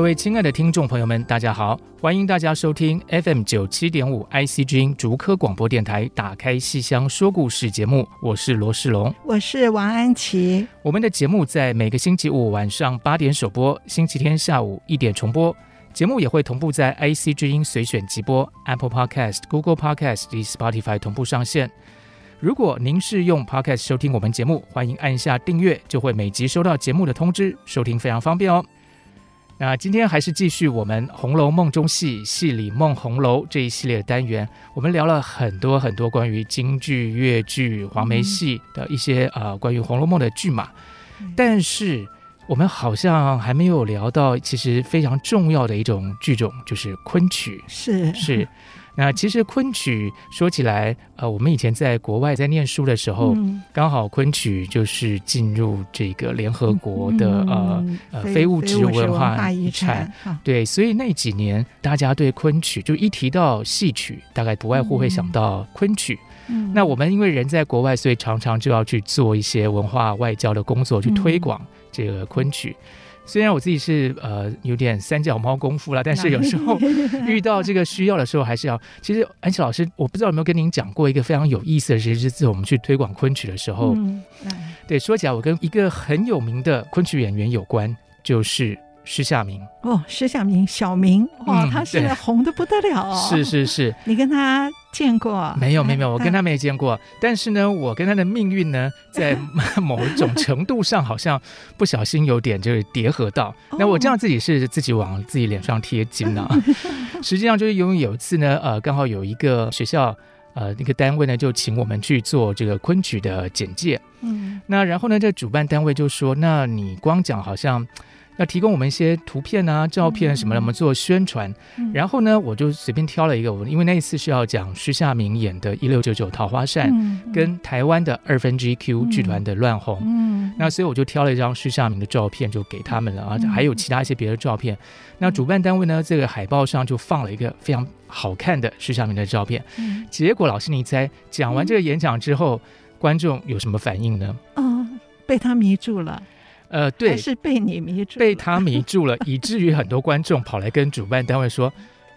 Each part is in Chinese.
各位亲爱的听众朋友们，大家好！欢迎大家收听 FM 九七点五 IC 之音竹科广播电台《打开戏箱说故事》节目，我是罗世龙，我是王安琪。我们的节目在每个星期五晚上八点首播，星期天下午一点重播。节目也会同步在 IC 之音随选即播、Apple Podcast、Google Podcast 及 Spotify 同步上线。如果您是用 Podcast 收听我们节目，欢迎按下订阅，就会每集收到节目的通知，收听非常方便哦。那今天还是继续我们《红楼梦》中戏戏里梦红楼这一系列的单元，我们聊了很多很多关于京剧、越剧、黄梅戏的一些呃关于《红楼梦》的剧码，但是我们好像还没有聊到其实非常重要的一种剧种，就是昆曲。是是。那其实昆曲说起来，呃，我们以前在国外在念书的时候，嗯、刚好昆曲就是进入这个联合国的、嗯、呃呃非物质文化遗产，对，所以那几年大家对昆曲就一提到戏曲，大概不外乎会想到昆曲。嗯、那我们因为人在国外，所以常常就要去做一些文化外交的工作，去推广这个昆曲。嗯虽然我自己是呃有点三脚猫功夫了，但是有时候 遇到这个需要的时候，还是要。其实安琪老师，我不知道有没有跟您讲过一个非常有意思的事，就是我们去推广昆曲的时候，嗯、对，说起来我跟一个很有名的昆曲演员有关，就是。施夏明哦，施夏明，小明哇，他现在红的不得了哦。是是是，你跟他见过？没有没有没有，我跟他没见过。但是呢，我跟他的命运呢，在 某种程度上好像不小心有点就是叠合到。那我这样自己是自己往自己脸上贴金呢。实际上就是因为有一次呢，呃，刚好有一个学校呃那个单位呢，就请我们去做这个昆曲的简介。嗯，那然后呢，这主办单位就说，那你光讲好像。要提供我们一些图片啊、照片什么的，我们做宣传。嗯、然后呢，我就随便挑了一个，我因为那一次是要讲徐夏明演的《一六九九桃花扇》，嗯，跟台湾的二分之一 Q 剧团的乱红。嗯，那所以我就挑了一张徐夏明的照片，就给他们了啊，还有其他一些别的照片。那主办单位呢，这个海报上就放了一个非常好看的徐夏明的照片。嗯，结果老师，你猜，讲完这个演讲之后，观众有什么反应呢？哦，被他迷住了。呃，对，是被你迷住，被他迷住了，以至于很多观众跑来跟主办单位说：“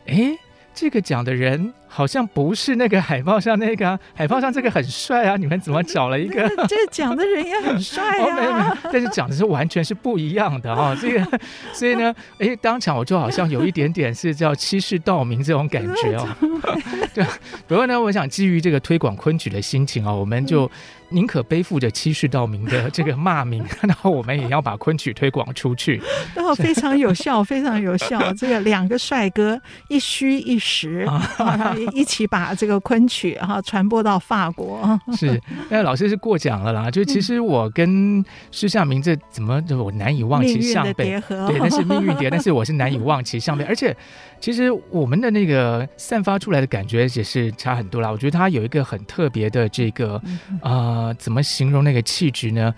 哎，这个奖的人。”好像不是那个海报上那个、啊，海报上这个很帅啊！你们怎么找了一个？这讲的人也很帅啊、哦没没！但是讲的是完全是不一样的哈、哦。这个，所以呢，哎，当场我就好像有一点点是叫欺世盗名这种感觉哦。对，不过呢，我想基于这个推广昆曲的心情啊、哦，我们就宁可背负着欺世盗名的这个骂名，然后我们也要把昆曲推广出去。然后非常有效，非常有效。这个两个帅哥一虚一实。一起把这个昆曲哈 传播到法国。是，那老师是过奖了啦。就其实我跟施夏明这怎么就我难以忘其项背，对，那是命运叠，但是我是难以忘其项背。而且其实我们的那个散发出来的感觉也是差很多啦。我觉得他有一个很特别的这个啊、呃，怎么形容那个气质呢？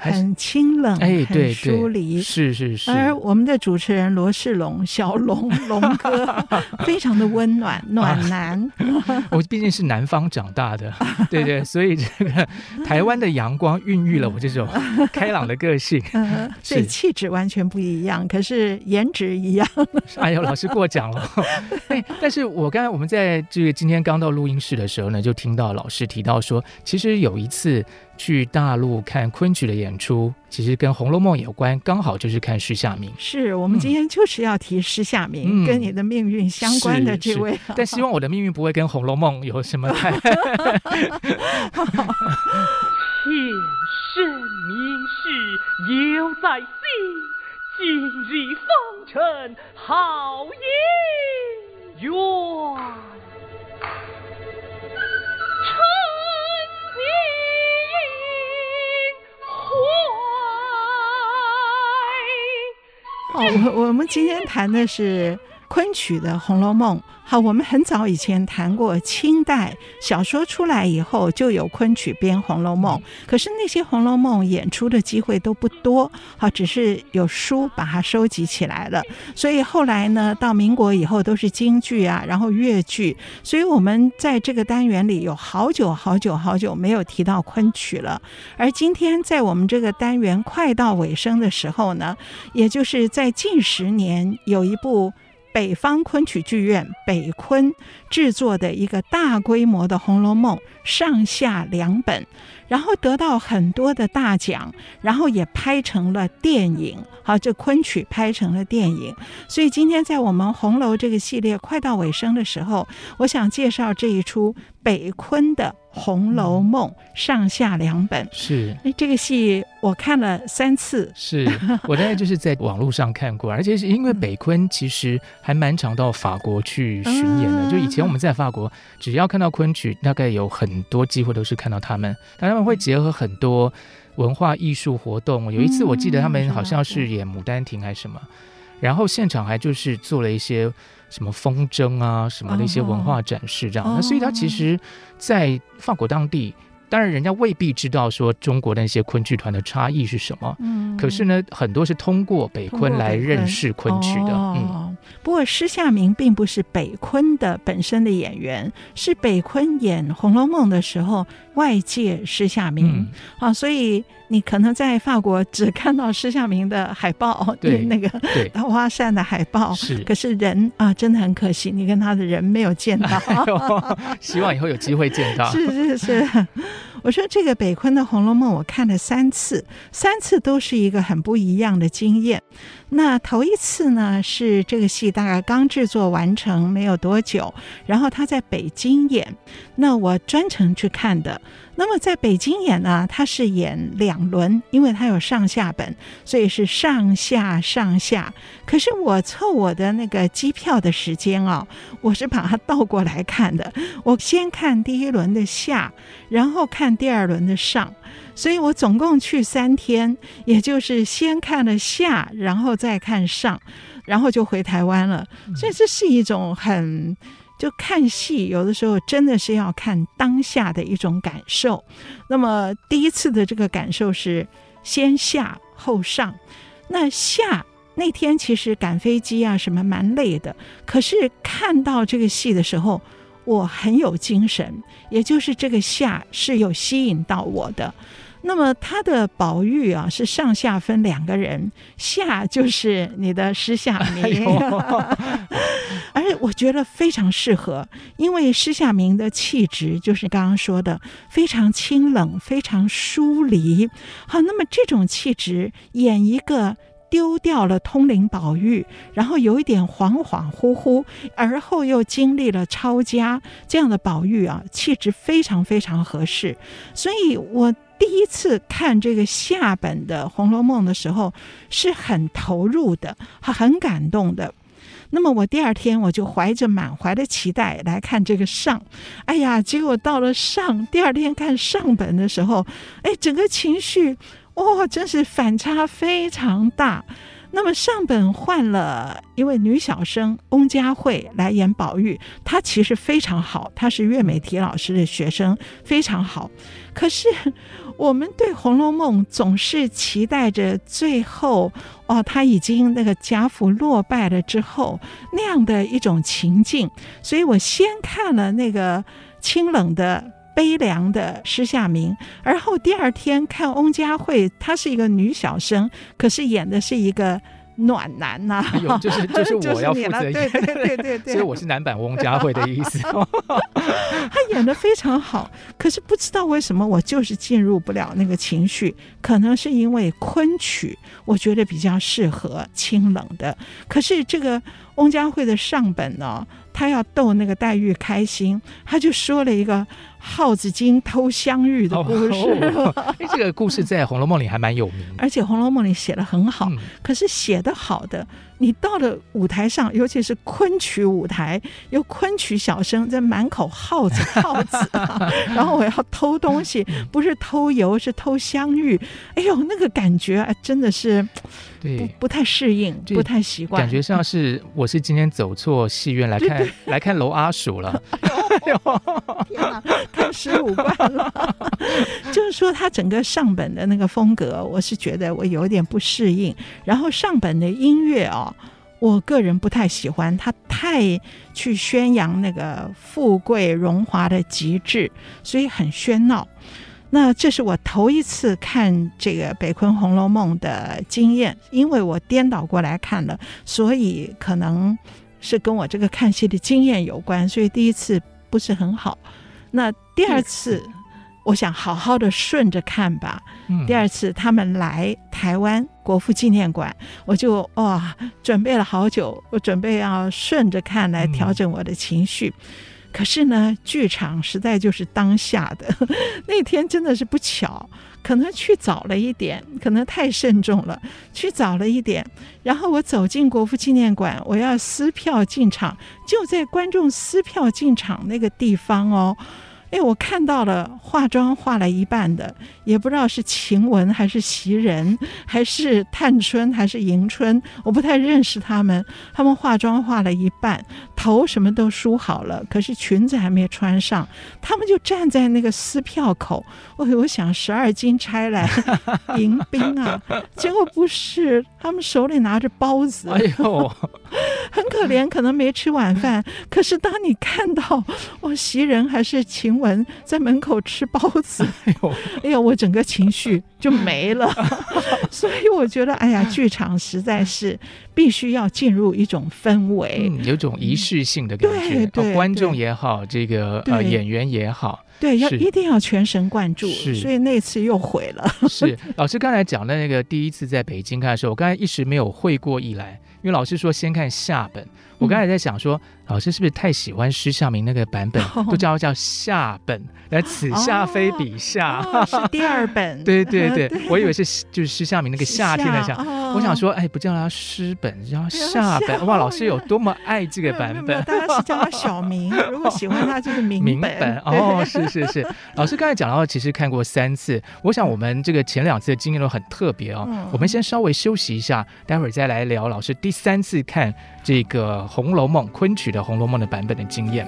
很清冷，哎，对，很疏离，是是是。而我们的主持人罗世龙，小龙龙哥，非常的温暖暖男。啊、我毕竟是南方长大的，对对，所以这个台湾的阳光孕育了我这种开朗的个性。嗯，所以气质完全不一样，可是颜值一样。哎呦，老师过奖了。哎，但是我刚才我们在这个今天刚到录音室的时候呢，就听到老师提到说，其实有一次。去大陆看昆曲的演出，其实跟《红楼梦》有关，刚好就是看施夏明。是我们今天就是要提施夏明，嗯、跟你的命运相关的这位。但希望我的命运不会跟《红楼梦》有什么太。前世名士犹在先，今日方成好姻缘。哦，我我们今天谈的是昆曲的《红楼梦》。好，我们很早以前谈过，清代小说出来以后就有昆曲编《红楼梦》，可是那些《红楼梦》演出的机会都不多，好，只是有书把它收集起来了。所以后来呢，到民国以后都是京剧啊，然后越剧，所以我们在这个单元里有好久好久好久没有提到昆曲了。而今天在我们这个单元快到尾声的时候呢，也就是在近十年有一部。北方昆曲剧院北昆制作的一个大规模的《红楼梦》上下两本，然后得到很多的大奖，然后也拍成了电影。好，这昆曲拍成了电影。所以今天在我们红楼这个系列快到尾声的时候，我想介绍这一出北昆的。《红楼梦》上下两本是，哎，这个戏我看了三次。是我大概就是在网络上看过，而且是因为北昆其实还蛮常到法国去巡演的。就以前我们在法国，只要看到昆曲，大概有很多机会都是看到他们。但他们会结合很多文化艺术活动。有一次我记得他们好像是演《牡丹亭》还是什么，然后现场还就是做了一些。什么风筝啊，什么的一些文化展示这样，那、oh. 所以他其实，在法国当地，当然人家未必知道说中国的那些昆剧团的差异是什么，嗯，可是呢，很多是通过北昆来认识昆曲的，嗯。不过施夏明并不是北昆的本身的演员，是北昆演《红楼梦》的时候外界施夏明，嗯、啊，所以。你可能在法国只看到施夏明的海报，对那个桃花扇的海报，是。可是人啊，真的很可惜，你跟他的人没有见到。哎、希望以后有机会见到。是是是，我说这个北昆的《红楼梦》，我看了三次，三次都是一个很不一样的经验。那头一次呢，是这个戏大概刚制作完成没有多久，然后他在北京演，那我专程去看的。那么在北京演呢，他是演两轮，因为他有上下本，所以是上下上下。可是我凑我的那个机票的时间啊，我是把它倒过来看的。我先看第一轮的下，然后看第二轮的上，所以我总共去三天，也就是先看了下，然后再看上，然后就回台湾了。所以这是一种很。就看戏，有的时候真的是要看当下的一种感受。那么第一次的这个感受是先下后上。那下那天其实赶飞机啊什么蛮累的，可是看到这个戏的时候，我很有精神，也就是这个下是有吸引到我的。那么他的宝玉啊，是上下分两个人，下就是你的施夏明，而我觉得非常适合，因为施夏明的气质就是刚刚说的非常清冷，非常疏离。好，那么这种气质演一个丢掉了通灵宝玉，然后有一点恍恍惚惚，而后又经历了抄家这样的宝玉啊，气质非常非常合适，所以我。第一次看这个下本的《红楼梦》的时候，是很投入的，很感动的。那么我第二天我就怀着满怀的期待来看这个上，哎呀，结果到了上，第二天看上本的时候，哎，整个情绪，哇，真是反差非常大。那么上本换了一位女小生翁佳慧来演宝玉，她其实非常好，她是岳美缇老师的学生，非常好。可是我们对《红楼梦》总是期待着最后哦，他已经那个贾府落败了之后那样的一种情境，所以我先看了那个清冷的。悲凉的施夏明，而后第二天看翁佳慧，她是一个女小生，可是演的是一个暖男呐、啊哎，就是 就是我要负责演，对对对对对，所以我是男版翁佳慧的意思。他演的非常好，可是不知道为什么我就是进入不了那个情绪，可能是因为昆曲，我觉得比较适合清冷的，可是这个翁佳慧的上本呢？他要逗那个黛玉开心，他就说了一个耗子精偷香玉的故事。哦哦、这个故事在《红楼梦》里还蛮有名，而且《红楼梦》里写的很好。嗯、可是写的好的，你到了舞台上，尤其是昆曲舞台，有昆曲小生在满口耗子 耗子、啊，然后我要偷东西，不是偷油，是偷香玉。哎呦，那个感觉啊，真的是。对，不不太适应，不太习惯，感觉上是我是今天走错戏院来看来看楼阿鼠了，哎呦，天哪，看十五贯了，就是说他整个上本的那个风格，我是觉得我有点不适应。然后上本的音乐哦，我个人不太喜欢，他太去宣扬那个富贵荣华的极致，所以很喧闹。那这是我头一次看这个北昆《红楼梦》的经验，因为我颠倒过来看了，所以可能是跟我这个看戏的经验有关，所以第一次不是很好。那第二次，我想好好的顺着看吧。第二次他们来台湾国父纪念馆，我就哇准备了好久，我准备要顺着看来调整我的情绪。可是呢，剧场实在就是当下的 那天，真的是不巧，可能去早了一点，可能太慎重了，去早了一点。然后我走进国父纪念馆，我要撕票进场，就在观众撕票进场那个地方哦。哎，我看到了化妆化了一半的，也不知道是晴雯还是袭人，还是探春还是迎春，我不太认识他们。他们化妆化了一半，头什么都梳好了，可是裙子还没穿上，他们就站在那个撕票口。我我想十二金钗来 迎宾啊，结果不是，他们手里拿着包子。哎呦，很可怜，可能没吃晚饭。可是当你看到哦，袭人还是晴。文在门口吃包子，哎呦，哎呦，我整个情绪就没了。所以我觉得，哎呀，剧场实在是必须要进入一种氛围，嗯、有种仪式性的感觉。对，对，观众也好，这个呃演员也好，对，要一定要全神贯注。是，所以那次又毁了。是老师刚才讲的那个第一次在北京看的时候，我刚才一时没有会过意来，因为老师说先看下本。我刚才在想说，老师是不是太喜欢施孝明那个版本，都叫叫下本，来此下非彼下，是第二本。对对 对，我以为是就是施孝明那个夏天的夏。我想说，哎，不叫他施本，叫下本。哇，老师有多么爱这个版本？大家是叫他小明，如果喜欢他就是明明本。哦，是是是。老师刚才讲到，其实看过三次。我想我们这个前两次的经验都很特别哦。我们先稍微休息一下，待会儿再来聊老师第三次看这个。《红楼梦》昆曲的《红楼梦》的版本的经验。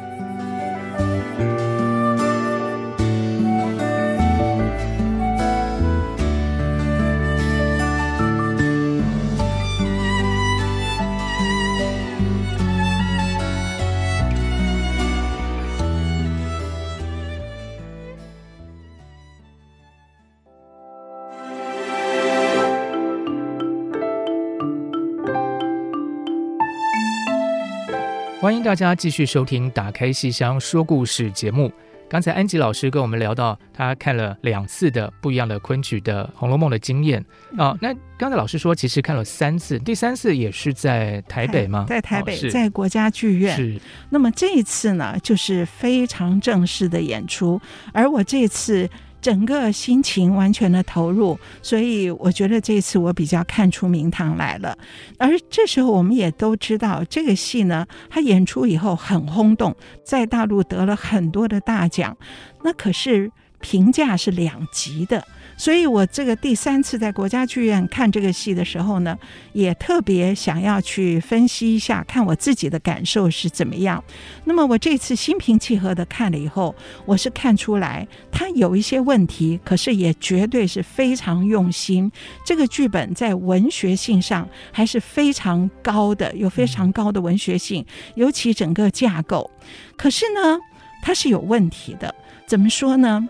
欢迎大家继续收听《打开戏箱说故事》节目。刚才安吉老师跟我们聊到，他看了两次的不一样的昆曲的《红楼梦》的经验啊、哦。那刚才老师说，其实看了三次，第三次也是在台北吗？在台北，哦、在国家剧院。是。那么这一次呢，就是非常正式的演出，而我这次。整个心情完全的投入，所以我觉得这次我比较看出名堂来了。而这时候我们也都知道，这个戏呢，它演出以后很轰动，在大陆得了很多的大奖，那可是评价是两极的。所以，我这个第三次在国家剧院看这个戏的时候呢，也特别想要去分析一下，看我自己的感受是怎么样。那么，我这次心平气和的看了以后，我是看出来他有一些问题，可是也绝对是非常用心。这个剧本在文学性上还是非常高的，有非常高的文学性，尤其整个架构。可是呢，它是有问题的。怎么说呢？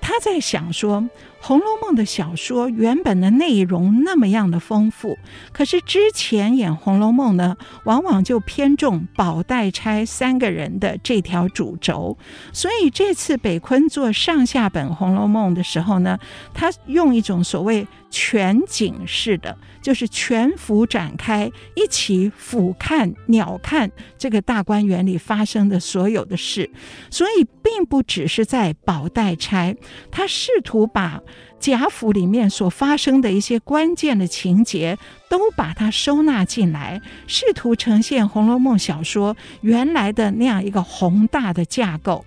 他在想说。《《红楼梦》的小说原本的内容那么样的丰富，可是之前演《红楼梦》呢，往往就偏重宝黛钗三个人的这条主轴。所以这次北昆做上下本《红楼梦》的时候呢，他用一种所谓全景式的，就是全幅展开，一起俯瞰、鸟瞰这个大观园里发生的所有的事。所以并不只是在宝黛钗，他试图把贾府里面所发生的一些关键的情节，都把它收纳进来，试图呈现《红楼梦》小说原来的那样一个宏大的架构。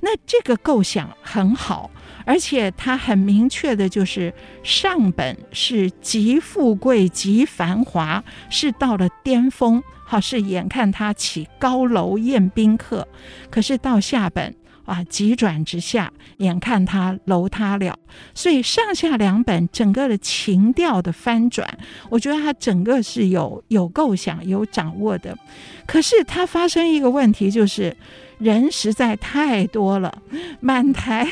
那这个构想很好，而且它很明确的就是上本是极富贵、极繁华，是到了巅峰，好，是眼看他起高楼宴宾客，可是到下本。啊，急转直下，眼看他楼塌了，所以上下两本整个的情调的翻转，我觉得他整个是有有构想、有掌握的。可是他发生一个问题，就是人实在太多了，满台。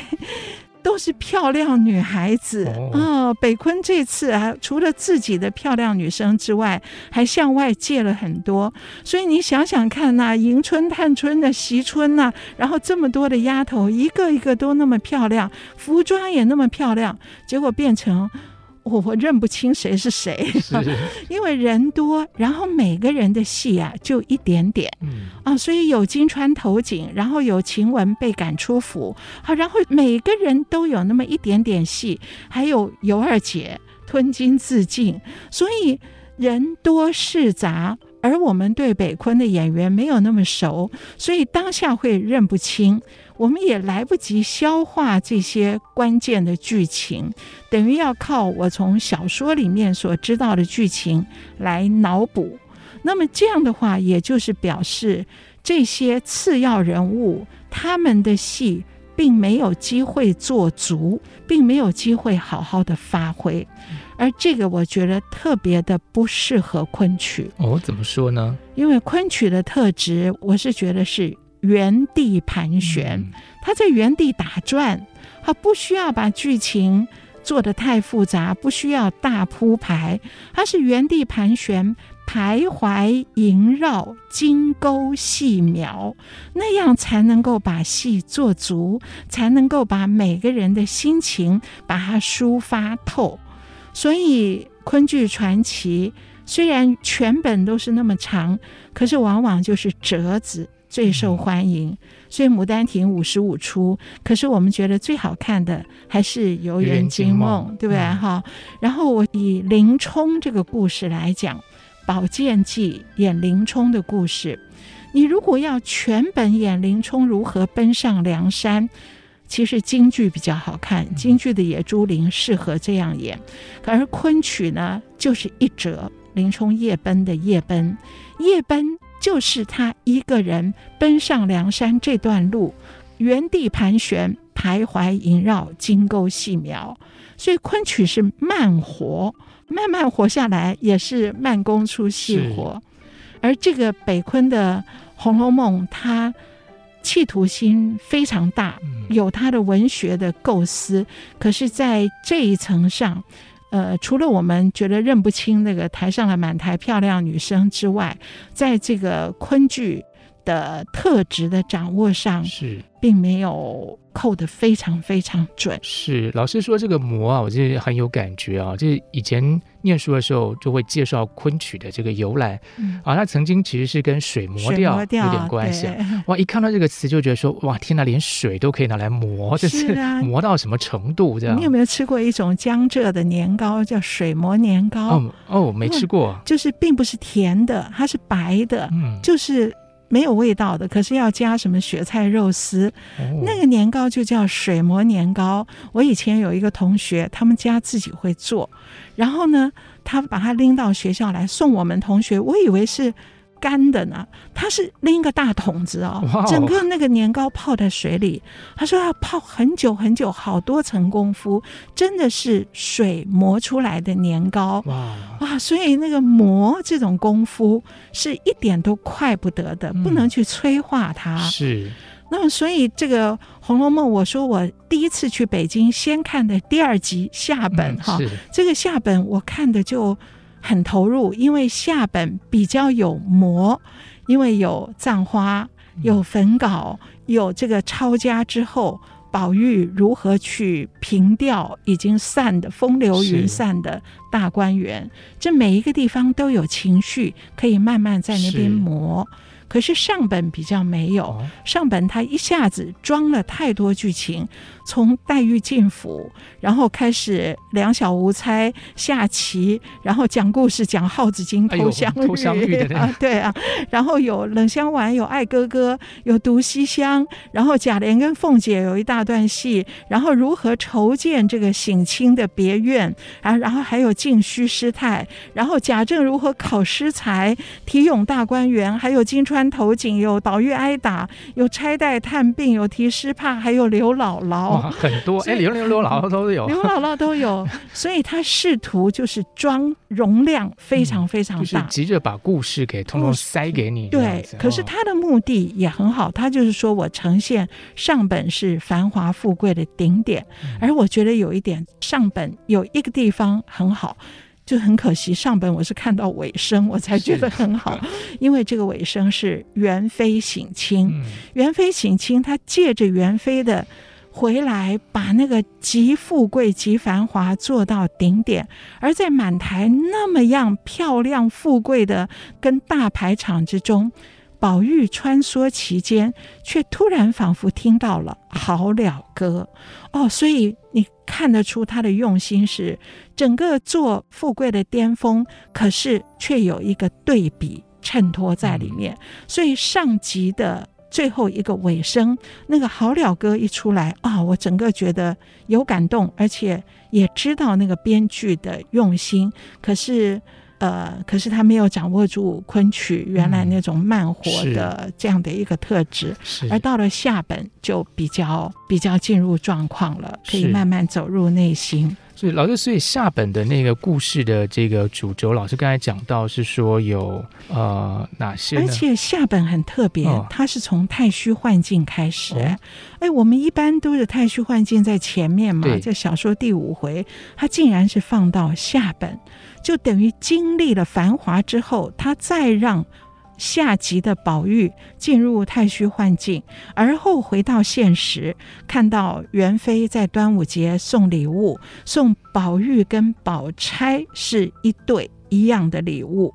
都是漂亮女孩子啊！北昆这次啊，除了自己的漂亮女生之外，还向外借了很多。所以你想想看呐、啊，迎春、探春的惜春呐，然后这么多的丫头，一个一个都那么漂亮，服装也那么漂亮，结果变成。我我认不清谁是谁，因为人多，然后每个人的戏啊就一点点，嗯。啊，所以有金川投井，然后有晴雯被赶出府，好，然后每个人都有那么一点点戏，还有尤二姐吞金自尽，所以人多事杂。而我们对北昆的演员没有那么熟，所以当下会认不清，我们也来不及消化这些关键的剧情，等于要靠我从小说里面所知道的剧情来脑补。那么这样的话，也就是表示这些次要人物他们的戏并没有机会做足，并没有机会好好的发挥。而这个我觉得特别的不适合昆曲哦，怎么说呢？因为昆曲的特质，我是觉得是原地盘旋，他在原地打转，他不需要把剧情做得太复杂，不需要大铺排，他是原地盘旋，徘徊萦绕，精勾细描，那样才能够把戏做足，才能够把每个人的心情把它抒发透。所以昆剧传奇虽然全本都是那么长，可是往往就是折子最受欢迎。所以《牡丹亭》五十五出，可是我们觉得最好看的还是《游园惊梦》，对不对？哈、嗯。然后我以林冲这个故事来讲，《宝剑记》演林冲的故事，你如果要全本演林冲如何奔上梁山。其实京剧比较好看，京剧的野猪林适合这样演，而昆曲呢，就是一折林冲夜奔的夜奔，夜奔就是他一个人奔上梁山这段路，原地盘旋，徘徊萦绕，金钩细描，所以昆曲是慢活，慢慢活下来也是慢工出细活，而这个北昆的《红楼梦》，它。企图心非常大，有他的文学的构思，可是，在这一层上，呃，除了我们觉得认不清那个台上的满台漂亮女生之外，在这个昆剧的特质的掌握上，是并没有。扣得非常非常准。是老师说这个磨啊，我就很有感觉啊。就是以前念书的时候就会介绍昆曲的这个由来、嗯、啊，它曾经其实是跟水磨调有点关系。哇，一看到这个词就觉得说，哇，天哪，连水都可以拿来磨，这是磨到什么程度？这样。你有没有吃过一种江浙的年糕，叫水磨年糕？哦哦，没吃过。就是并不是甜的，它是白的，嗯，就是。没有味道的，可是要加什么雪菜肉丝，哦、那个年糕就叫水磨年糕。我以前有一个同学，他们家自己会做，然后呢，他把它拎到学校来送我们同学，我以为是。干的呢，他是拎个大桶子哦，整个那个年糕泡在水里，他说要泡很久很久，好多层功夫，真的是水磨出来的年糕。哇。哇！所以那个磨这种功夫是一点都快不得的，不能去催化它。是，那么，所以这个《红楼梦》，我说我第一次去北京，先看的第二集下本哈，嗯、这个下本我看的就很投入，因为下本比较有磨，因为有葬花，有焚稿，有这个抄家之后，宝玉如何去平掉已经散的风流云散的大观园，这每一个地方都有情绪，可以慢慢在那边磨。可是上本比较没有，上本他一下子装了太多剧情，从黛玉进府，然后开始两小无猜下棋，然后讲故事讲耗子精偷香玉，哎、偷香玉的啊，对啊，然后有冷香丸，有爱哥哥，有毒西厢，然后贾琏跟凤姐有一大段戏，然后如何筹建这个省亲的别院，啊，然后还有进虚师太，然后贾政如何考诗才，题咏大观园，还有金釧。穿头颈，有宝玉挨打，有拆带探病，有提诗帕，还有刘姥姥，很多哎，刘刘刘姥姥都有，刘姥姥都有，所以他试图就是装容量非常非常大，嗯就是、急着把故事给通通塞给你。对，可是他的目的也很好，他就是说我呈现上本是繁华富贵的顶点，嗯、而我觉得有一点上本有一个地方很好。就很可惜，上本我是看到尾声，我才觉得很好，因为这个尾声是元妃省亲。嗯、元妃省亲，他借着元妃的回来，把那个极富贵、极繁华做到顶点，而在满台那么样漂亮、富贵的跟大排场之中。宝玉穿梭其间，却突然仿佛听到了《好了歌》哦，所以你看得出他的用心是整个做富贵的巅峰，可是却有一个对比衬托在里面。所以上集的最后一个尾声，那个《好了歌》一出来啊、哦，我整个觉得有感动，而且也知道那个编剧的用心，可是。呃，可是他没有掌握住昆曲原来那种慢活的这样的一个特质，是。而到了下本就比较比较进入状况了，可以慢慢走入内心。所以老师，所以下本的那个故事的这个主轴，老师刚才讲到是说有呃哪些？而且下本很特别，哦、它是从太虚幻境开始。哎、哦，我们一般都是太虚幻境在前面嘛，在小说第五回，它竟然是放到下本。就等于经历了繁华之后，它再让下集的宝玉进入太虚幻境，而后回到现实，看到元妃在端午节送礼物，送宝玉跟宝钗是一对一样的礼物，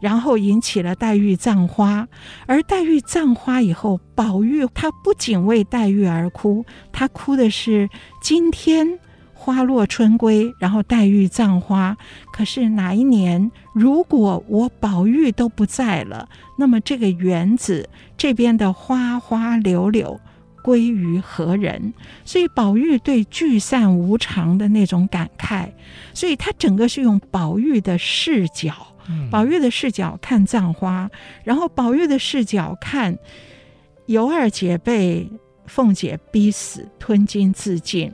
然后引起了黛玉葬花，而黛玉葬花以后，宝玉他不仅为黛玉而哭，他哭的是今天。花落春归，然后黛玉葬花。可是哪一年，如果我宝玉都不在了，那么这个园子这边的花花柳柳归于何人？所以宝玉对聚散无常的那种感慨，所以他整个是用宝玉的视角，宝玉的视角看葬花，然后宝玉的视角看尤二姐被凤姐逼死，吞金自尽。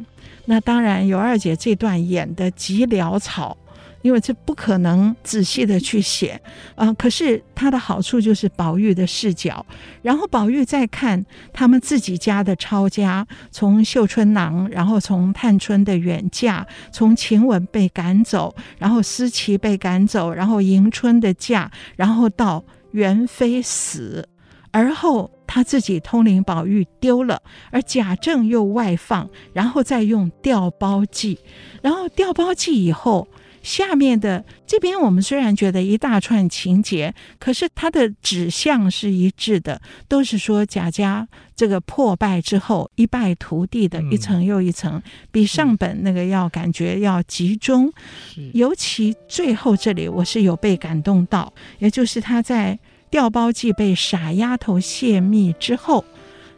那当然，尤二姐这段演得极潦草，因为这不可能仔细的去写啊、可是它的好处就是宝玉的视角，然后宝玉再看他们自己家的抄家，从绣春囊，然后从探春的远嫁，从晴雯被赶走，然后思琪被赶走，然后迎春的嫁，然后到元妃死，而后。他自己通灵宝玉丢了，而贾政又外放，然后再用调包计，然后调包计以后，下面的这边我们虽然觉得一大串情节，可是它的指向是一致的，都是说贾家这个破败之后一败涂地的一层又一层，嗯、比上本那个要感觉要集中，尤其最后这里我是有被感动到，也就是他在。调包计被傻丫头泄密之后，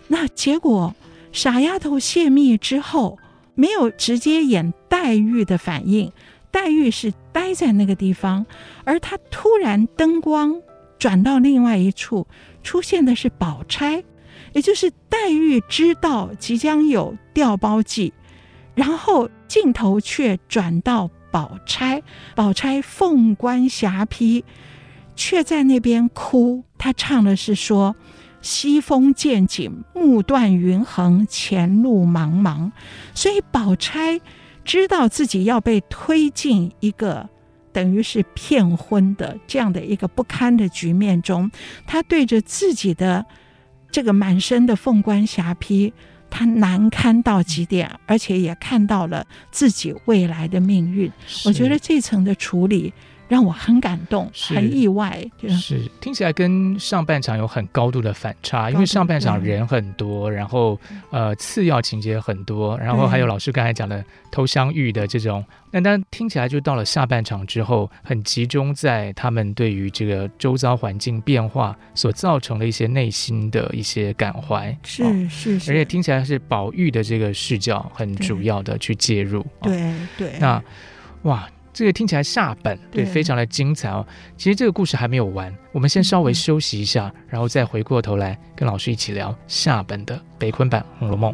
那结果傻丫头泄密之后没有直接演黛玉的反应，黛玉是待在那个地方，而她突然灯光转到另外一处，出现的是宝钗，也就是黛玉知道即将有调包计，然后镜头却转到宝钗，宝钗凤冠霞帔。却在那边哭，他唱的是说：“西风渐紧，暮断云横，前路茫茫。所以宝钗知道自己要被推进一个等于是骗婚的这样的一个不堪的局面中，他对着自己的这个满身的凤冠霞帔，他难堪到极点，而且也看到了自己未来的命运。我觉得这层的处理。让我很感动，很意外。是听起来跟上半场有很高度的反差，因为上半场人很多，然后呃次要情节很多，然后还有老师刚才讲的偷香玉的这种。那但听起来就到了下半场之后，很集中在他们对于这个周遭环境变化所造成的一些内心的一些感怀。是是是，而且听起来是宝玉的这个视角很主要的去介入。对对，那哇。这个听起来下本对，非常的精彩哦。其实这个故事还没有完，我们先稍微休息一下，然后再回过头来跟老师一起聊下本的北昆版《红楼梦》。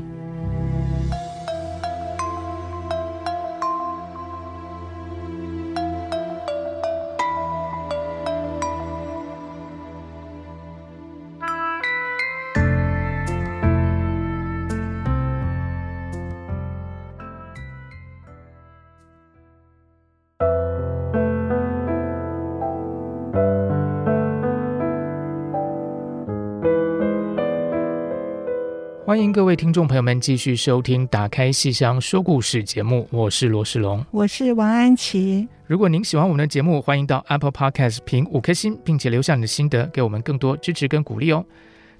各位听众朋友们继续收听《打开戏箱说故事》节目，我是罗世龙，我是王安琪。如果您喜欢我们的节目，欢迎到 Apple Podcast 评五颗星，并且留下你的心得，给我们更多支持跟鼓励哦。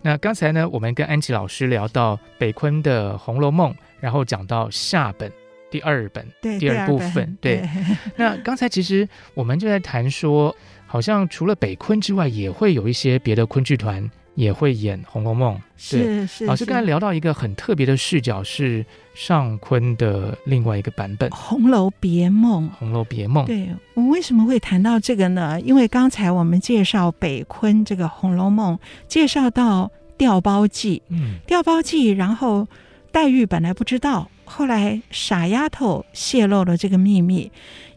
那刚才呢，我们跟安琪老师聊到北昆的《红楼梦》，然后讲到下本第二本对第二部分，对。对 那刚才其实我们就在谈说，好像除了北昆之外，也会有一些别的昆剧团。也会演《红楼梦》，对，是是。老师刚才聊到一个很特别的视角，是上昆的另外一个版本《红楼别梦》。《红楼别梦》，对，我们为什么会谈到这个呢？因为刚才我们介绍北昆这个《红楼梦》，介绍到调包计，嗯，调包计，然后黛玉本来不知道，后来傻丫头泄露了这个秘密。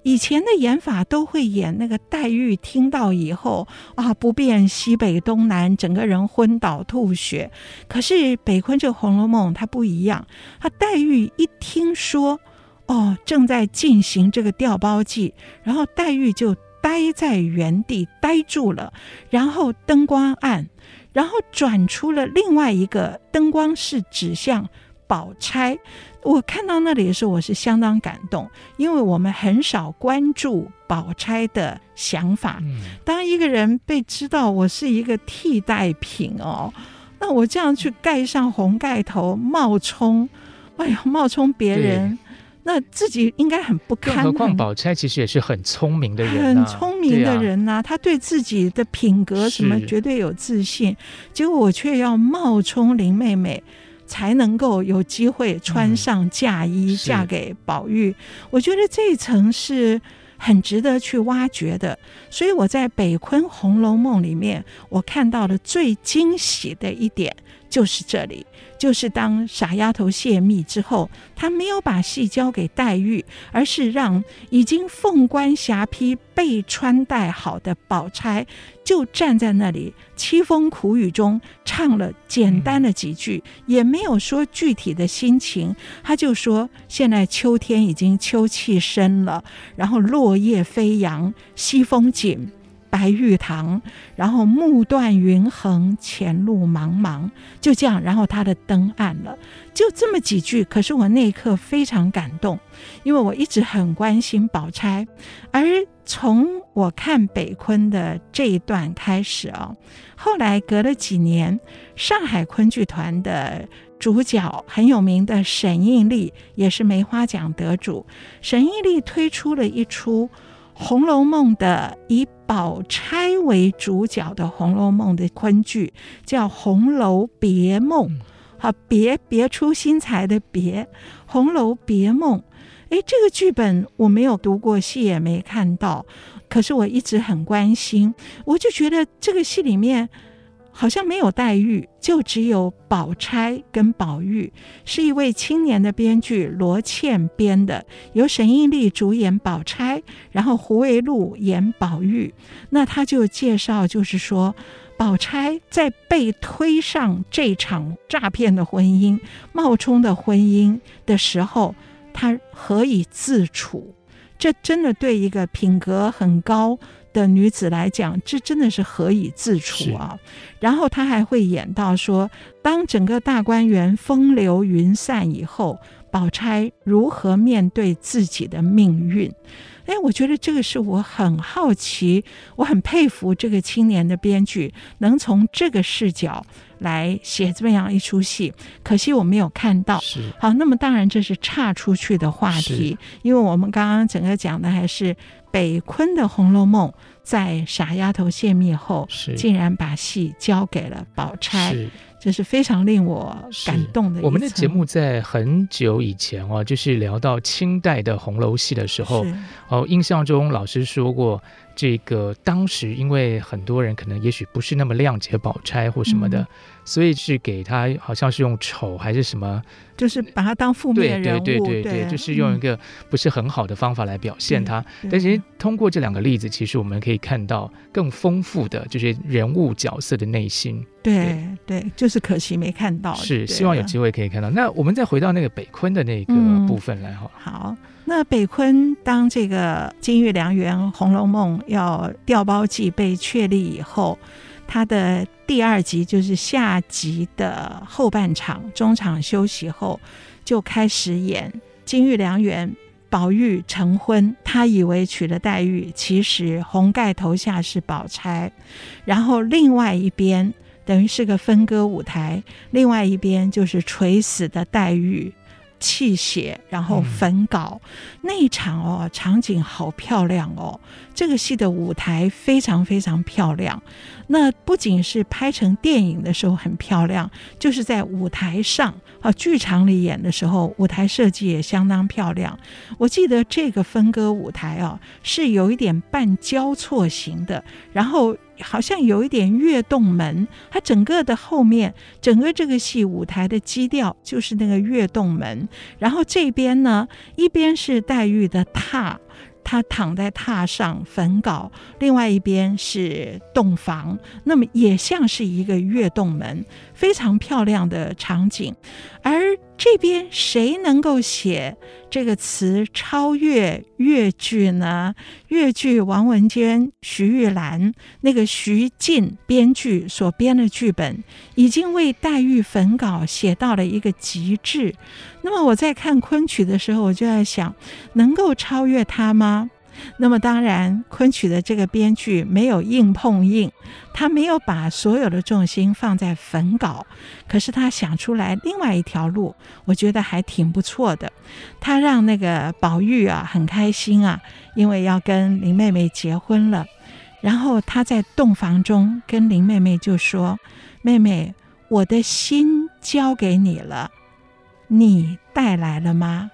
以前的演法都会演那个黛玉听到以后啊，不辨西北东南，整个人昏倒吐血。可是北昆这《红楼梦》它不一样，他黛玉一听说哦，正在进行这个调包计，然后黛玉就呆在原地呆住了，然后灯光暗，然后转出了另外一个灯光是指向宝钗。我看到那里的时候，我是相当感动，因为我们很少关注宝钗的想法。当一个人被知道我是一个替代品哦，那我这样去盖上红盖头冒充，哎呀，冒充别人，那自己应该很不堪。更何况宝钗其实也是很聪明的人，很聪明的人呐、啊，他对自己的品格什么绝对有自信，结果我却要冒充林妹妹。才能够有机会穿上嫁衣嫁给宝玉，我觉得这一层是很值得去挖掘的。所以我在北昆《红楼梦》里面，我看到的最惊喜的一点就是这里。就是当傻丫头泄密之后，他没有把戏交给黛玉，而是让已经凤冠霞帔被穿戴好的宝钗，就站在那里，凄风苦雨中唱了简单的几句，也没有说具体的心情。他就说：“现在秋天已经秋气深了，然后落叶飞扬，西风紧。”白玉堂，然后目断云横，前路茫茫，就这样，然后他的灯暗了，就这么几句。可是我那一刻非常感动，因为我一直很关心宝钗，而从我看北昆的这一段开始啊，后来隔了几年，上海昆剧团的主角很有名的沈应丽，也是梅花奖得主，沈应丽推出了一出。《红楼梦》的以宝钗为主角的《红楼梦》的昆剧叫《红楼别梦》，好，别别出心裁的别，《红楼别梦》。哎，这个剧本我没有读过，戏也没看到，可是我一直很关心，我就觉得这个戏里面。好像没有黛玉，就只有宝钗跟宝玉，是一位青年的编剧罗茜编的，由沈映丽主演宝钗，然后胡惟露演宝玉。那他就介绍，就是说，宝钗在被推上这场诈骗的婚姻、冒充的婚姻的时候，她何以自处？这真的对一个品格很高的女子来讲，这真的是何以自处啊？然后她还会演到说，当整个大观园风流云散以后，宝钗如何面对自己的命运？哎，我觉得这个是我很好奇，我很佩服这个青年的编剧能从这个视角来写这么样一出戏。可惜我没有看到。是。好，那么当然这是岔出去的话题，因为我们刚刚整个讲的还是北昆的《红楼梦》在傻丫头泄密后，竟然把戏交给了宝钗。这是非常令我感动的。我们的节目在很久以前哦，就是聊到清代的红楼戏的时候，哦，印象中老师说过。这个当时因为很多人可能也许不是那么谅解宝钗或什么的，嗯、所以是给他好像是用丑还是什么，就是把他当负面人物，对对对对，对就是用一个不是很好的方法来表现他。嗯、但其实通过这两个例子，其实我们可以看到更丰富的就是人物角色的内心。对对，对，就是可惜没看到。是希望有机会可以看到。那我们再回到那个北昆的那个部分来哈、嗯。好。那北昆当这个金玉良缘《红楼梦》要调包计被确立以后，他的第二集就是下集的后半场，中场休息后就开始演金玉良缘，宝玉成婚，他以为娶了黛玉，其实红盖头下是宝钗，然后另外一边等于是个分割舞台，另外一边就是垂死的黛玉。泣血，然后焚稿，嗯、那一场哦，场景好漂亮哦。这个戏的舞台非常非常漂亮。那不仅是拍成电影的时候很漂亮，就是在舞台上啊，剧场里演的时候，舞台设计也相当漂亮。我记得这个分割舞台啊，是有一点半交错型的，然后。好像有一点跃动门，它整个的后面，整个这个戏舞台的基调就是那个跃动门，然后这边呢，一边是黛玉的榻。他躺在榻上焚稿，另外一边是洞房，那么也像是一个月洞门，非常漂亮的场景。而这边谁能够写这个词超越越剧呢？越剧王文娟、徐玉兰那个徐晋编剧所编的剧本，已经为黛玉焚稿写到了一个极致。那么我在看昆曲的时候，我就在想，能够超越他吗？那么当然，昆曲的这个编剧没有硬碰硬，他没有把所有的重心放在焚稿，可是他想出来另外一条路，我觉得还挺不错的。他让那个宝玉啊很开心啊，因为要跟林妹妹结婚了。然后他在洞房中跟林妹妹就说：“妹妹，我的心交给你了。”你带来了吗？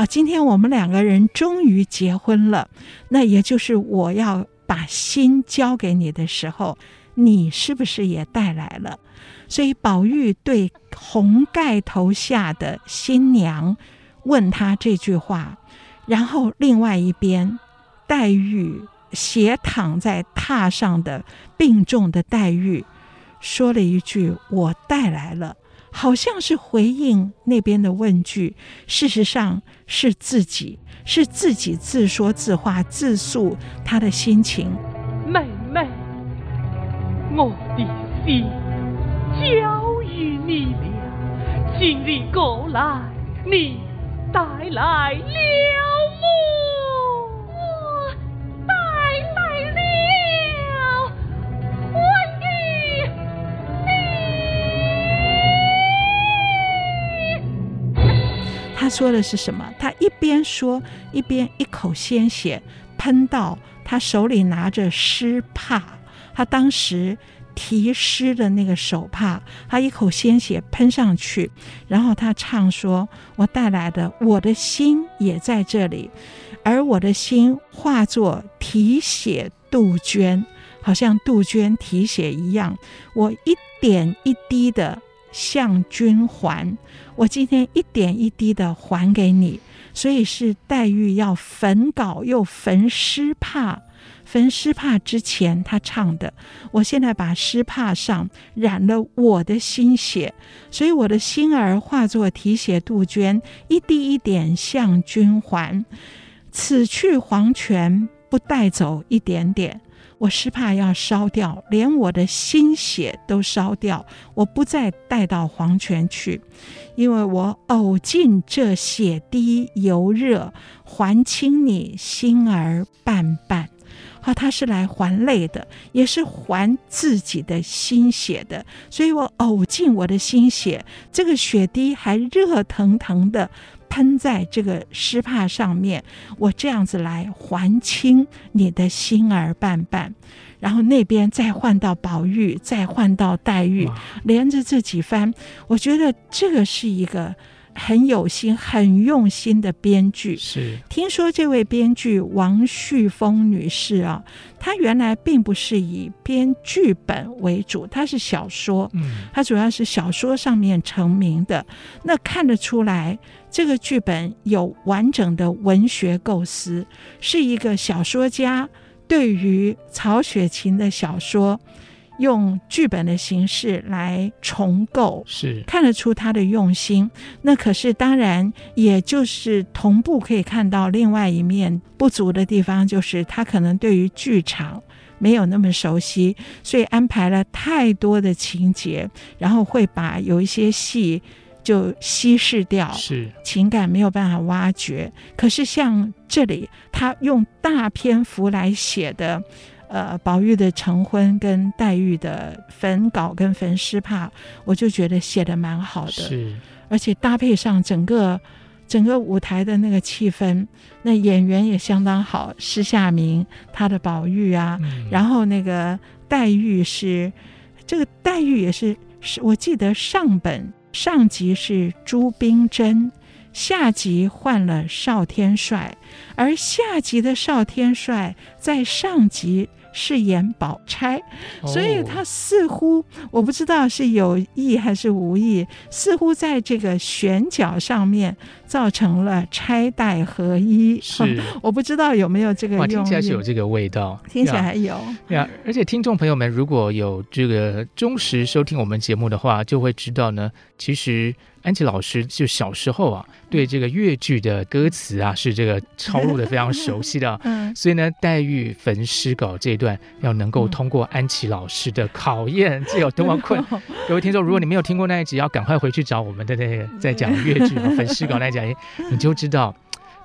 啊，今天我们两个人终于结婚了，那也就是我要把心交给你的时候，你是不是也带来了？所以宝玉对红盖头下的新娘问他这句话，然后另外一边，黛玉斜躺在榻上的病重的黛玉说了一句：“我带来了。”好像是回应那边的问句，事实上是自己，是自己自说自话，自诉他的心情。妹妹，我的心交与你了，今日过来，你带来了。说的是什么？他一边说，一边一口鲜血喷到他手里拿着湿帕，他当时提湿的那个手帕，他一口鲜血喷上去，然后他唱说：“我带来的，我的心也在这里，而我的心化作提血杜鹃，好像杜鹃提血一样，我一点一滴的。”向君还，我今天一点一滴的还给你，所以是黛玉要焚稿又焚诗帕，焚诗帕之前他唱的。我现在把诗帕上染了我的心血，所以我的心儿化作提血杜鹃，一滴一点向君还。此去黄泉不带走一点点。我是怕要烧掉，连我的心血都烧掉，我不再带到黄泉去，因为我呕尽这血滴犹热，还清你心儿半半。好，他是来还泪的，也是还自己的心血的，所以我呕尽我的心血，这个血滴还热腾腾的。喷在这个诗帕上面，我这样子来还清你的心儿瓣瓣，然后那边再换到宝玉，再换到黛玉，连着这几番，我觉得这个是一个很有心、很用心的编剧。是，听说这位编剧王旭峰女士啊，她原来并不是以编剧本为主，她是小说，嗯，她主要是小说上面成名的，那看得出来。这个剧本有完整的文学构思，是一个小说家对于曹雪芹的小说用剧本的形式来重构，是看得出他的用心。那可是当然，也就是同步可以看到另外一面不足的地方，就是他可能对于剧场没有那么熟悉，所以安排了太多的情节，然后会把有一些戏。就稀释掉，是情感没有办法挖掘。可是像这里，他用大篇幅来写的，呃，宝玉的成婚跟黛玉的焚稿跟焚诗帕，我就觉得写的蛮好的。是，而且搭配上整个整个舞台的那个气氛，那演员也相当好。施夏明他的宝玉啊，嗯、然后那个黛玉是这个黛玉也是是我记得上本。上级是朱冰珍，下级换了邵天帅，而下级的邵天帅在上级饰演宝钗，所以他似乎我不知道是有意还是无意，似乎在这个选角上面造成了钗黛合一。是，我不知道有没有这个用意。听起来是有这个味道，听起来还有。对啊，而且听众朋友们如果有这个忠实收听我们节目的话，就会知道呢，其实。安琪老师就小时候啊，对这个越剧的歌词啊是这个抄录的非常熟悉的，嗯，所以呢，黛玉焚诗稿这一段要能够通过安琪老师的考验，这有多么困？各位听众，如果你没有听过那一集，要赶快回去找我们的那个在讲越剧焚诗稿那一集，你就知道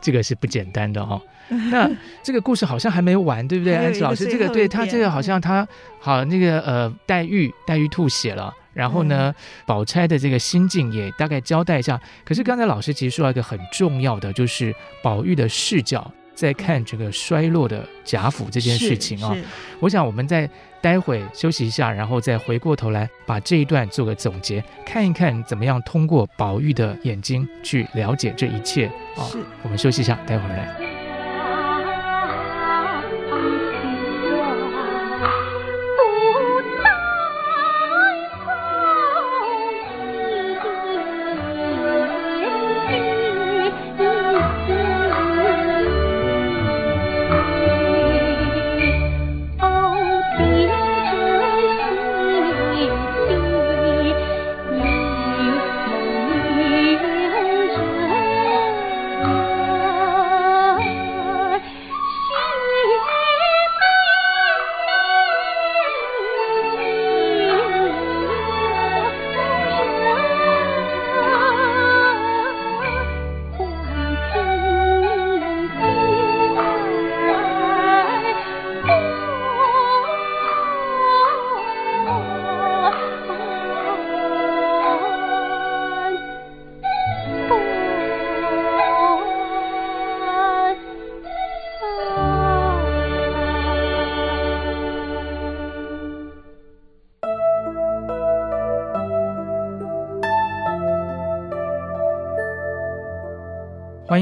这个是不简单的哦。那这个故事好像还没完，对不对？安琪老师，这个对他这个好像他好那个呃，黛玉黛玉吐血了。然后呢，宝钗的这个心境也大概交代一下。可是刚才老师其实说到一个很重要的，就是宝玉的视角在看这个衰落的贾府这件事情啊、哦。我想我们再待会休息一下，然后再回过头来把这一段做个总结，看一看怎么样通过宝玉的眼睛去了解这一切啊。是我们休息一下，待会儿来。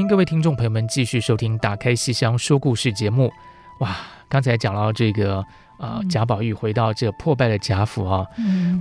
迎各位听众朋友们继续收听《打开西厢说故事》节目。哇，刚才讲到这个呃，贾宝玉回到这破败的贾府啊，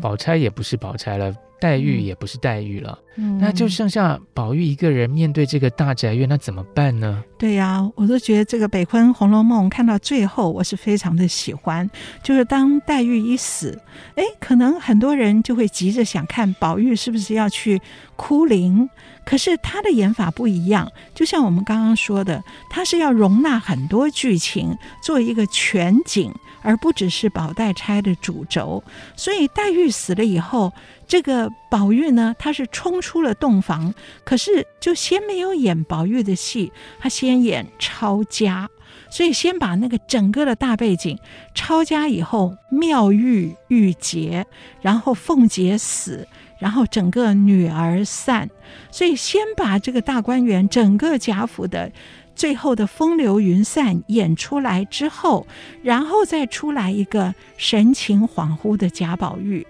宝钗、嗯、也不是宝钗了。黛玉也不是黛玉了，嗯、那就剩下宝玉一个人面对这个大宅院，那怎么办呢？对呀、啊，我都觉得这个北昆《红楼梦》看到最后，我是非常的喜欢。就是当黛玉一死，哎，可能很多人就会急着想看宝玉是不是要去哭灵，可是他的演法不一样。就像我们刚刚说的，他是要容纳很多剧情，做一个全景。而不只是宝黛钗的主轴，所以黛玉死了以后，这个宝玉呢，他是冲出了洞房，可是就先没有演宝玉的戏，他先演抄家，所以先把那个整个的大背景抄家以后，妙玉郁结，然后凤姐死，然后整个女儿散，所以先把这个大观园整个贾府的。最后的风流云散演出来之后，然后再出来一个神情恍惚的贾宝玉，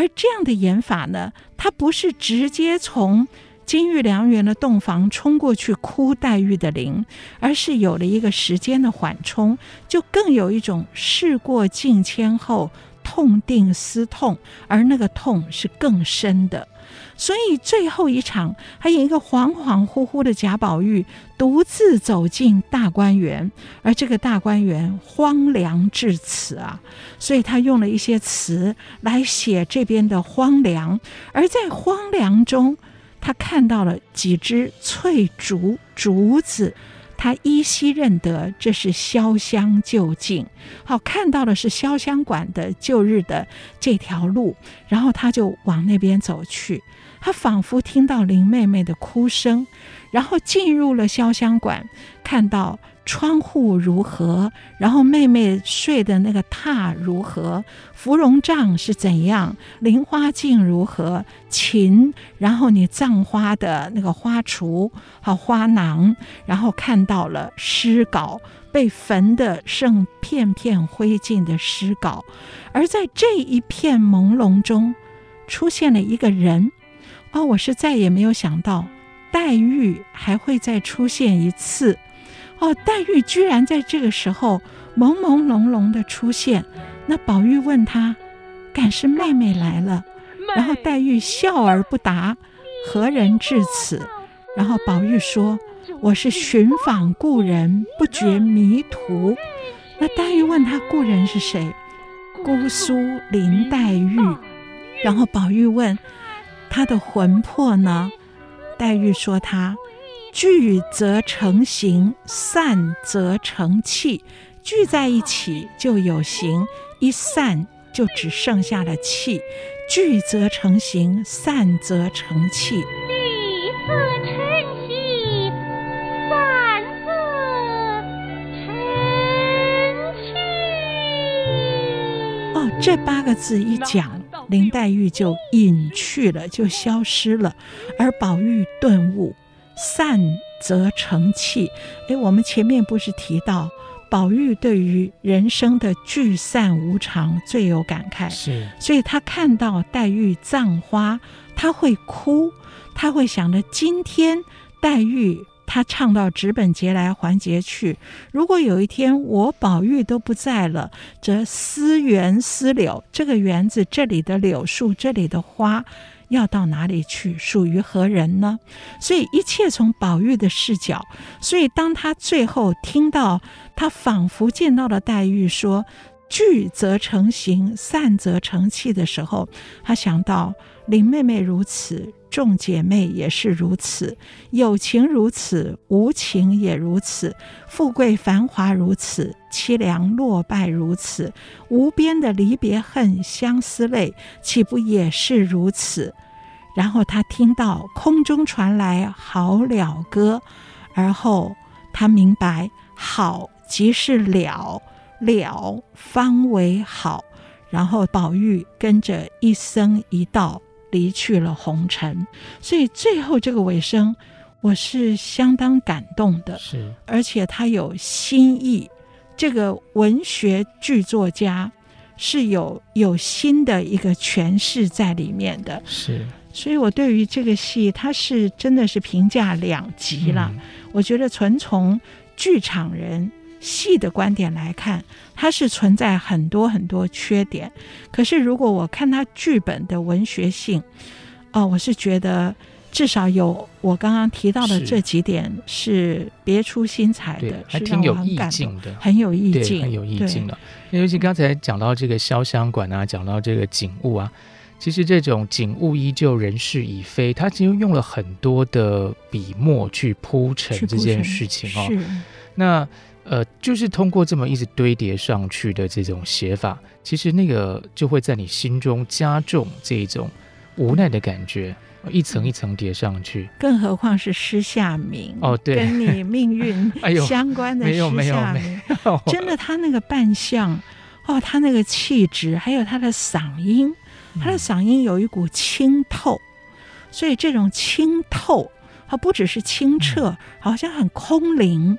而这样的演法呢，它不是直接从金玉良缘的洞房冲过去哭黛玉的灵，而是有了一个时间的缓冲，就更有一种事过境迁后痛定思痛，而那个痛是更深的。所以最后一场，还有一个恍恍惚惚的贾宝玉独自走进大观园，而这个大观园荒凉至此啊！所以他用了一些词来写这边的荒凉，而在荒凉中，他看到了几只翠竹竹子，他依稀认得这是潇湘旧径，好，看到的是潇湘馆的旧日的这条路，然后他就往那边走去。他仿佛听到林妹妹的哭声，然后进入了潇湘馆，看到窗户如何，然后妹妹睡的那个榻如何，芙蓉帐是怎样，菱花镜如何，琴，然后你葬花的那个花锄和花囊，然后看到了诗稿被焚得剩片片灰烬的诗稿，而在这一片朦胧中，出现了一个人。哦，我是再也没有想到黛玉还会再出现一次。哦，黛玉居然在这个时候朦朦胧胧的出现。那宝玉问他：“敢是妹妹来了？”然后黛玉笑而不答：“何人至此？”然后宝玉说：“我是寻访故人，不觉迷途。”那黛玉问他故人是谁？姑苏林黛玉。然后宝玉问。他的魂魄呢？黛玉说：“他聚则成形，散则成气。聚在一起就有形，一散就只剩下了气。聚则成形，散则成气。聚则成形，散则成气。”哦，这八个字一讲。林黛玉就隐去了，就消失了，而宝玉顿悟，散则成气。诶，我们前面不是提到，宝玉对于人生的聚散无常最有感慨，是，所以他看到黛玉葬花，他会哭，他会想着今天黛玉。他唱到“纸本节来环节去”，如果有一天我宝玉都不在了，则思园思柳，这个园子这里的柳树，这里的花，要到哪里去？属于何人呢？所以一切从宝玉的视角。所以当他最后听到他仿佛见到了黛玉说“聚则成形，散则成气”的时候，他想到林妹妹如此。众姐妹也是如此，有情如此，无情也如此，富贵繁华如此，凄凉落败如此，无边的离别恨、相思泪，岂不也是如此？然后他听到空中传来好了歌，而后他明白，好即是了，了方为好。然后宝玉跟着一僧一道。离去了红尘，所以最后这个尾声，我是相当感动的。是，而且他有新意，这个文学剧作家是有有新的一个诠释在里面的。是，所以我对于这个戏，他是真的是评价两极了。嗯、我觉得纯从剧场人。戏的观点来看，它是存在很多很多缺点。可是如果我看它剧本的文学性，哦，我是觉得至少有我刚刚提到的这几点是别出心裁对的，，还挺有意境的。很有意，境，很有意境的。尤其刚才讲到这个潇湘馆啊，讲到这个景物啊，其实这种景物依旧，人事已非，他其实用了很多的笔墨去铺陈这件事情哦。那呃，就是通过这么一直堆叠上去的这种写法，其实那个就会在你心中加重这种无奈的感觉，一层一层叠上去。更何况是诗夏明哦对跟你命运 相关的没有没诗有没夏明，真的，他那个扮相，哦，他那个气质，还有他的嗓音，他的嗓音有一股清透，所以这种清透，它不只是清澈，好像很空灵，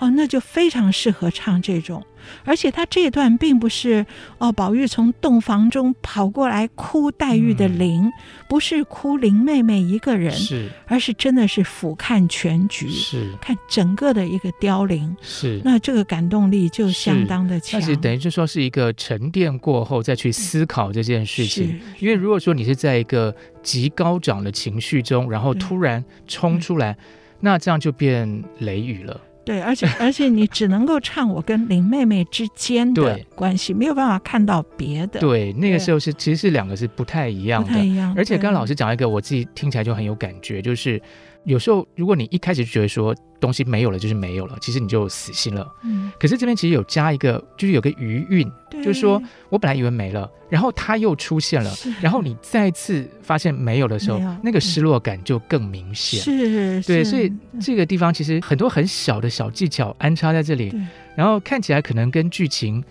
哦，那就非常适合唱这种。而且他这段并不是哦，宝玉从洞房中跑过来哭黛玉的灵，不是哭林妹妹一个人，是而是真的是俯瞰全局，是看整个的一个凋零。是。那这个感动力就相当的强。那其实等于就说是一个沉淀过后再去思考这件事情。因为如果说你是在一个极高涨的情绪中，然后突然冲出来，那这样就变雷雨了。对，而且而且你只能够唱我跟林妹妹之间的关系，没有办法看到别的。对，那个时候是其实是两个是不太一样的。不太一样。而且刚刚老师讲一个，我自己听起来就很有感觉，就是有时候如果你一开始就觉得说东西没有了就是没有了，其实你就死心了。嗯。可是这边其实有加一个，就是有个余韵，就是说我本来以为没了，然后他又出现了，然后你再次发现没有的时候，那个失落感就更明显。是。对，所以这个地方其实很多很小的小技巧安插在这里，然后看起来可能跟剧情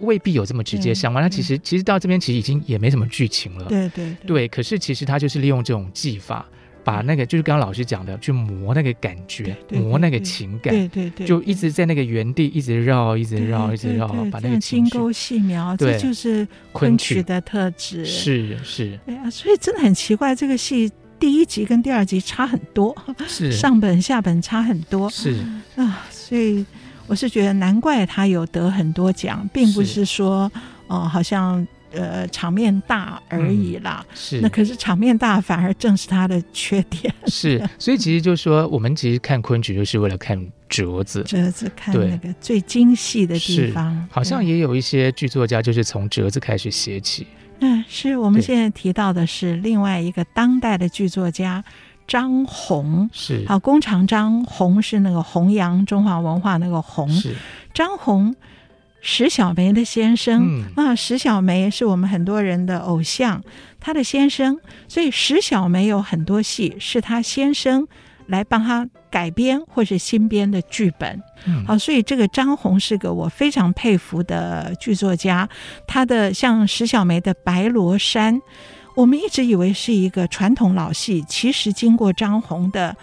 未必有这么直接相关。它其实其实到这边其实已经也没什么剧情了。对对对。可是其实它就是利用这种技法。把那个就是刚刚老师讲的，去磨那个感觉，磨那个情感，对对对，就一直在那个原地一直绕，一直绕，一直绕，把那个金钩细描，这就是昆曲的特质。是是，对啊，所以真的很奇怪，这个戏第一集跟第二集差很多，是。上本下本差很多，是。啊，所以我是觉得难怪他有得很多奖，并不是。说哦，好像。呃，场面大而已啦，嗯、是。那可是场面大，反而正是他的缺点。是，所以其实就是说，我们其实看昆曲，就是为了看折子，折子看那个最精细的地方。好像也有一些剧作家就是从折子开始写起。嗯，是我们现在提到的是另外一个当代的剧作家张宏。是。好，弓长张宏是那个弘扬中华文化那个宏。是。张弘。史小梅的先生、嗯、啊，石小梅是我们很多人的偶像，她的先生，所以石小梅有很多戏是她先生来帮她改编或是新编的剧本。嗯，好，所以这个张红是个我非常佩服的剧作家。他的像石小梅的《白罗衫》，我们一直以为是一个传统老戏，其实经过张红的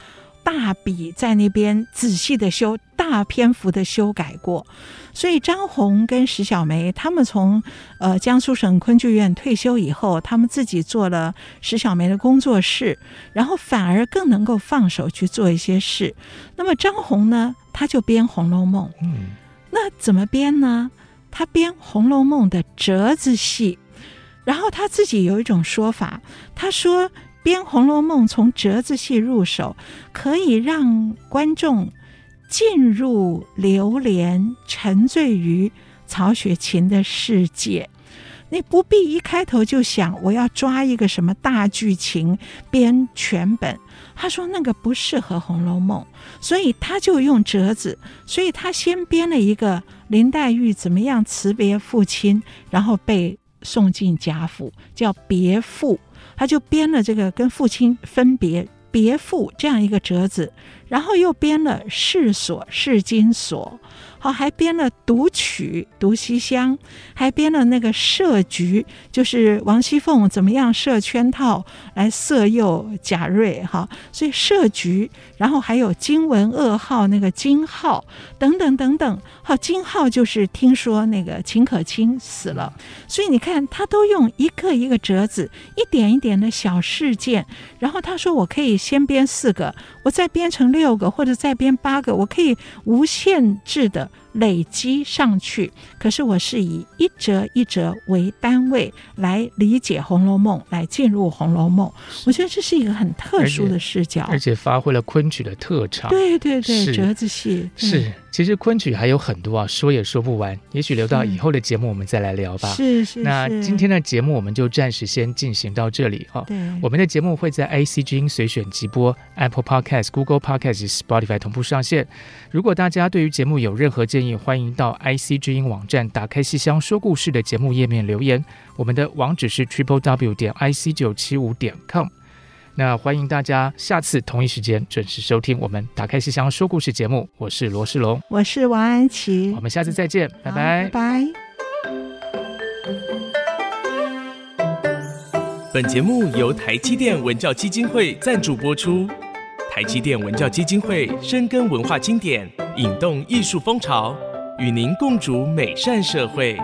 大笔在那边仔细的修，大篇幅的修改过。所以张红跟石小梅他们从呃江苏省昆剧院退休以后，他们自己做了石小梅的工作室，然后反而更能够放手去做一些事。那么张红呢，他就编《红楼梦》。嗯，那怎么编呢？他编《红楼梦》的折子戏，然后他自己有一种说法，他说编《红楼梦》从折子戏入手，可以让观众。进入流连，沉醉于曹雪芹的世界，你不必一开头就想我要抓一个什么大剧情编全本。他说那个不适合《红楼梦》，所以他就用折子。所以他先编了一个林黛玉怎么样辞别父亲，然后被送进贾府，叫别父。他就编了这个跟父亲分别。别父这样一个折子，然后又编了试锁、试金锁，好，还编了读曲、读西厢，还编了那个设局，就是王熙凤怎么样设圈套来色诱贾瑞，哈，所以设局，然后还有金文噩耗那个金号等等等等，好，金号就是听说那个秦可卿死了，所以你看他都用一个一个折子，一点一点的小事件，然后他说我可以。先编四个，我再编成六个，或者再编八个，我可以无限制的累积上去。可是我是以一折一折为单位来理解《红楼梦》，来进入《红楼梦》。我觉得这是一个很特殊的视角，而且，发挥了昆曲的特长。对对对，折子戏是。其实昆曲还有很多啊，说也说不完。也许留到以后的节目我们再来聊吧。是是。那今天的节目我们就暂时先进行到这里哈。对。我们的节目会在 IC 之音随选直播、Apple Podcast、Google Podcast、Spotify 同步上线。如果大家对于节目有任何建议，欢迎到 IC 之音网站打开戏箱说故事的节目页面留言。我们的网址是 Triple W 点 IC 九七五点 com。那欢迎大家下次同一时间准时收听我们打开戏箱说故事节目，我是罗世龙，我是王安琪，我们下次再见，拜拜，拜拜。本节目由台积电文教基金会赞助播出，台积电文教基金会深耕文化经典，引动艺术风潮，与您共筑美善社会。